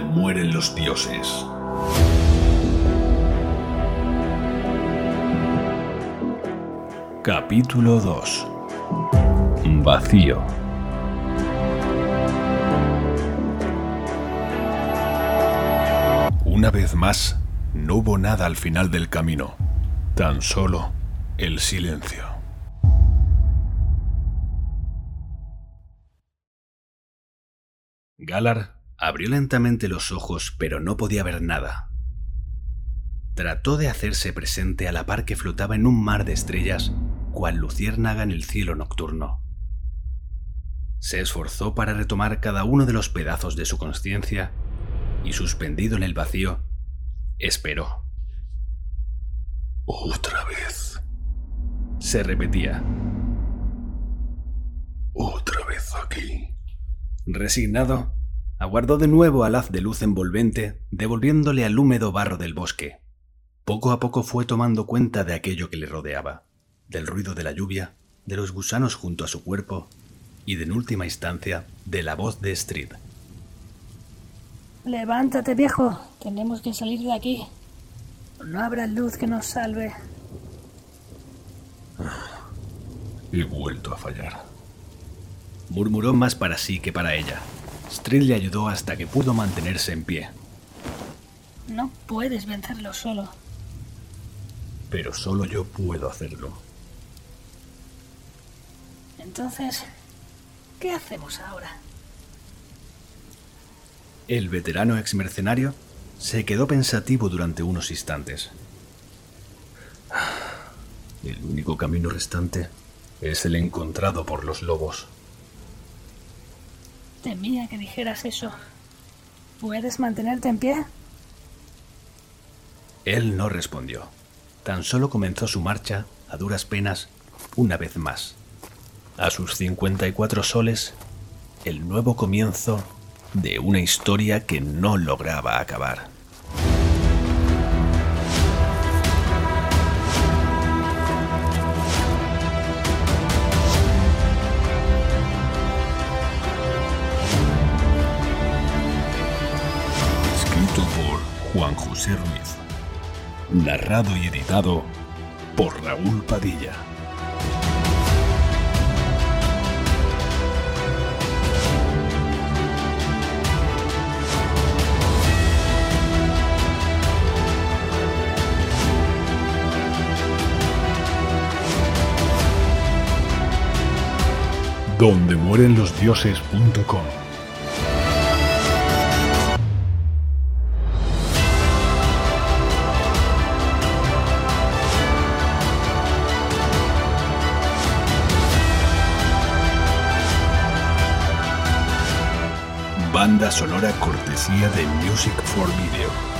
mueren los dioses. Capítulo 2 Vacío Una vez más, no hubo nada al final del camino, tan solo el silencio. Galar abrió lentamente los ojos, pero no podía ver nada. Trató de hacerse presente a la par que flotaba en un mar de estrellas, cual luciérnaga en el cielo nocturno. Se esforzó para retomar cada uno de los pedazos de su conciencia y, suspendido en el vacío, esperó. Otra vez. Se repetía. Otra vez aquí. Resignado, aguardó de nuevo al haz de luz envolvente, devolviéndole al húmedo barro del bosque. Poco a poco fue tomando cuenta de aquello que le rodeaba, del ruido de la lluvia, de los gusanos junto a su cuerpo y, de en última instancia, de la voz de Strid. Levántate, viejo. Tenemos que salir de aquí. No habrá luz que nos salve. He vuelto a fallar. Murmuró más para sí que para ella. Strid le ayudó hasta que pudo mantenerse en pie. No puedes vencerlo solo. Pero solo yo puedo hacerlo. Entonces, ¿qué hacemos ahora? El veterano exmercenario se quedó pensativo durante unos instantes. El único camino restante es el encontrado por los lobos. Temía que dijeras eso. ¿Puedes mantenerte en pie? Él no respondió. Tan solo comenzó su marcha, a duras penas, una vez más. A sus 54 soles, el nuevo comienzo de una historia que no lograba acabar. Juan José Ruiz. Narrado y editado por Raúl Padilla. donde mueren los dioses.com. Banda sonora cortesía de Music for Video.